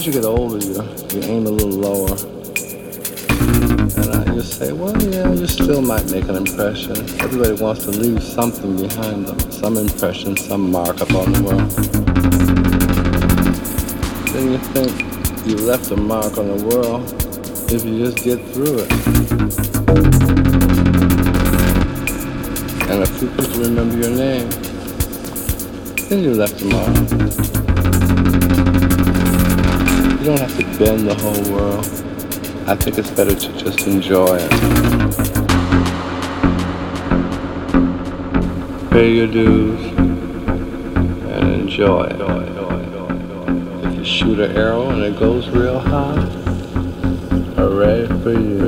as you get older, you, you aim a little lower. And I just say, well, yeah, you still might make an impression. Everybody wants to leave something behind them, some impression, some mark upon the world. Then you think you left a mark on the world if you just get through it. And a few people remember your name. Then you left a mark. You don't have to bend the whole world. I think it's better to just enjoy it. Pay your dues and enjoy it. If you shoot an arrow and it goes real high, hooray for you.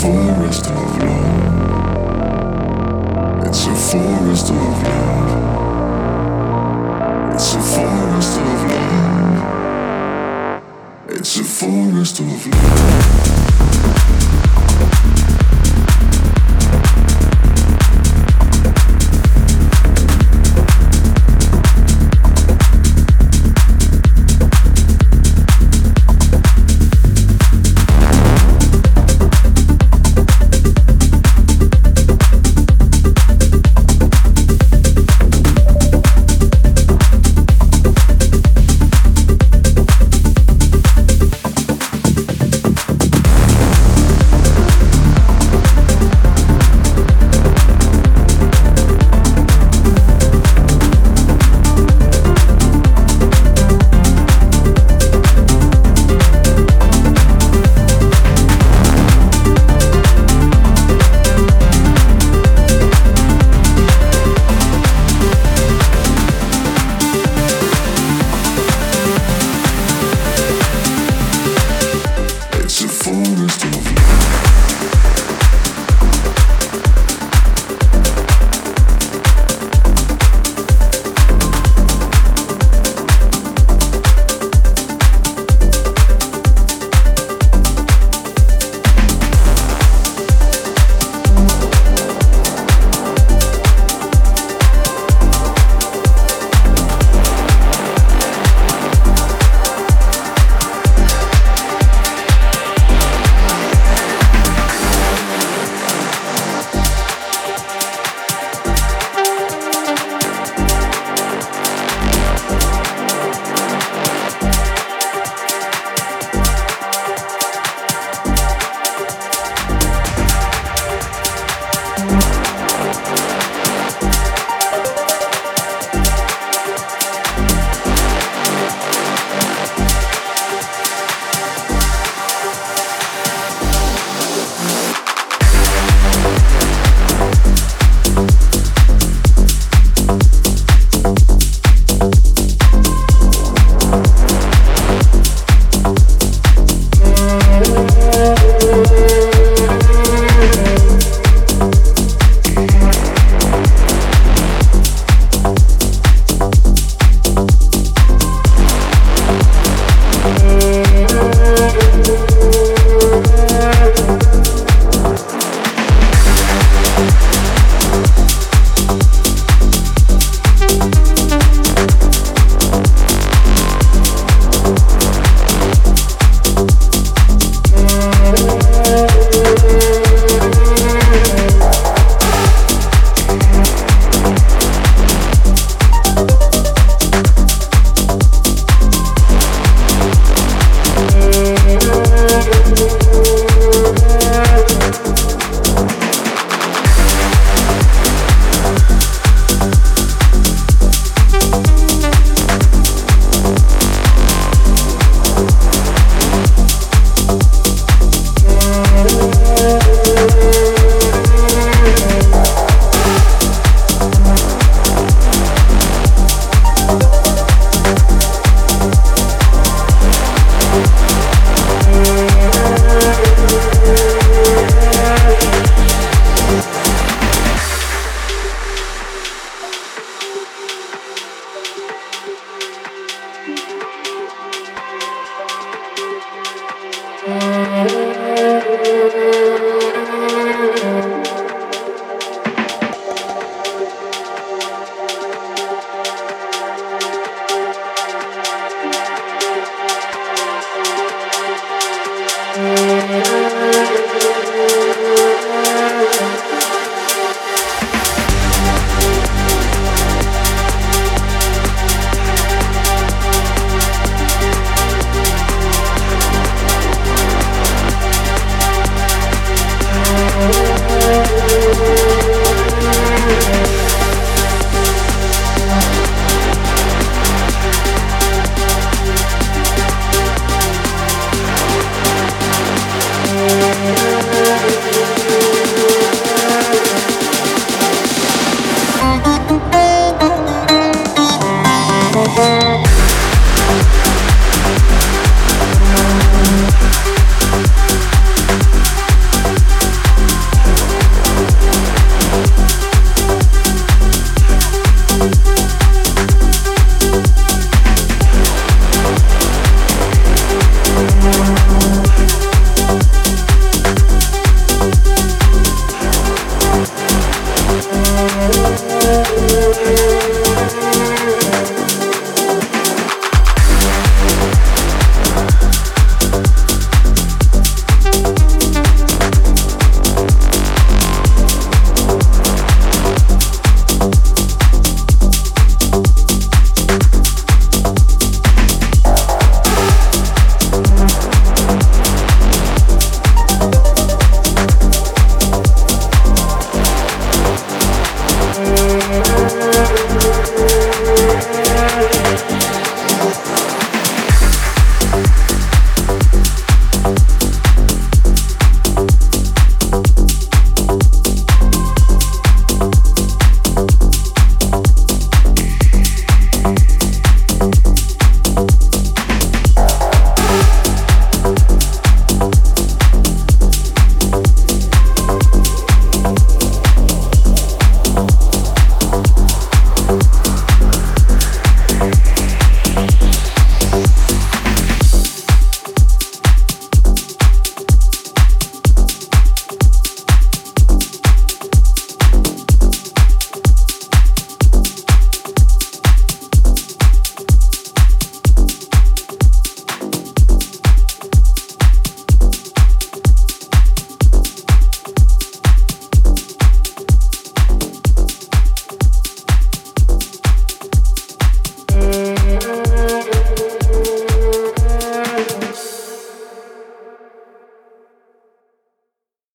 forest of love. It's a forest of love. It's a forest of love. It's a forest of love.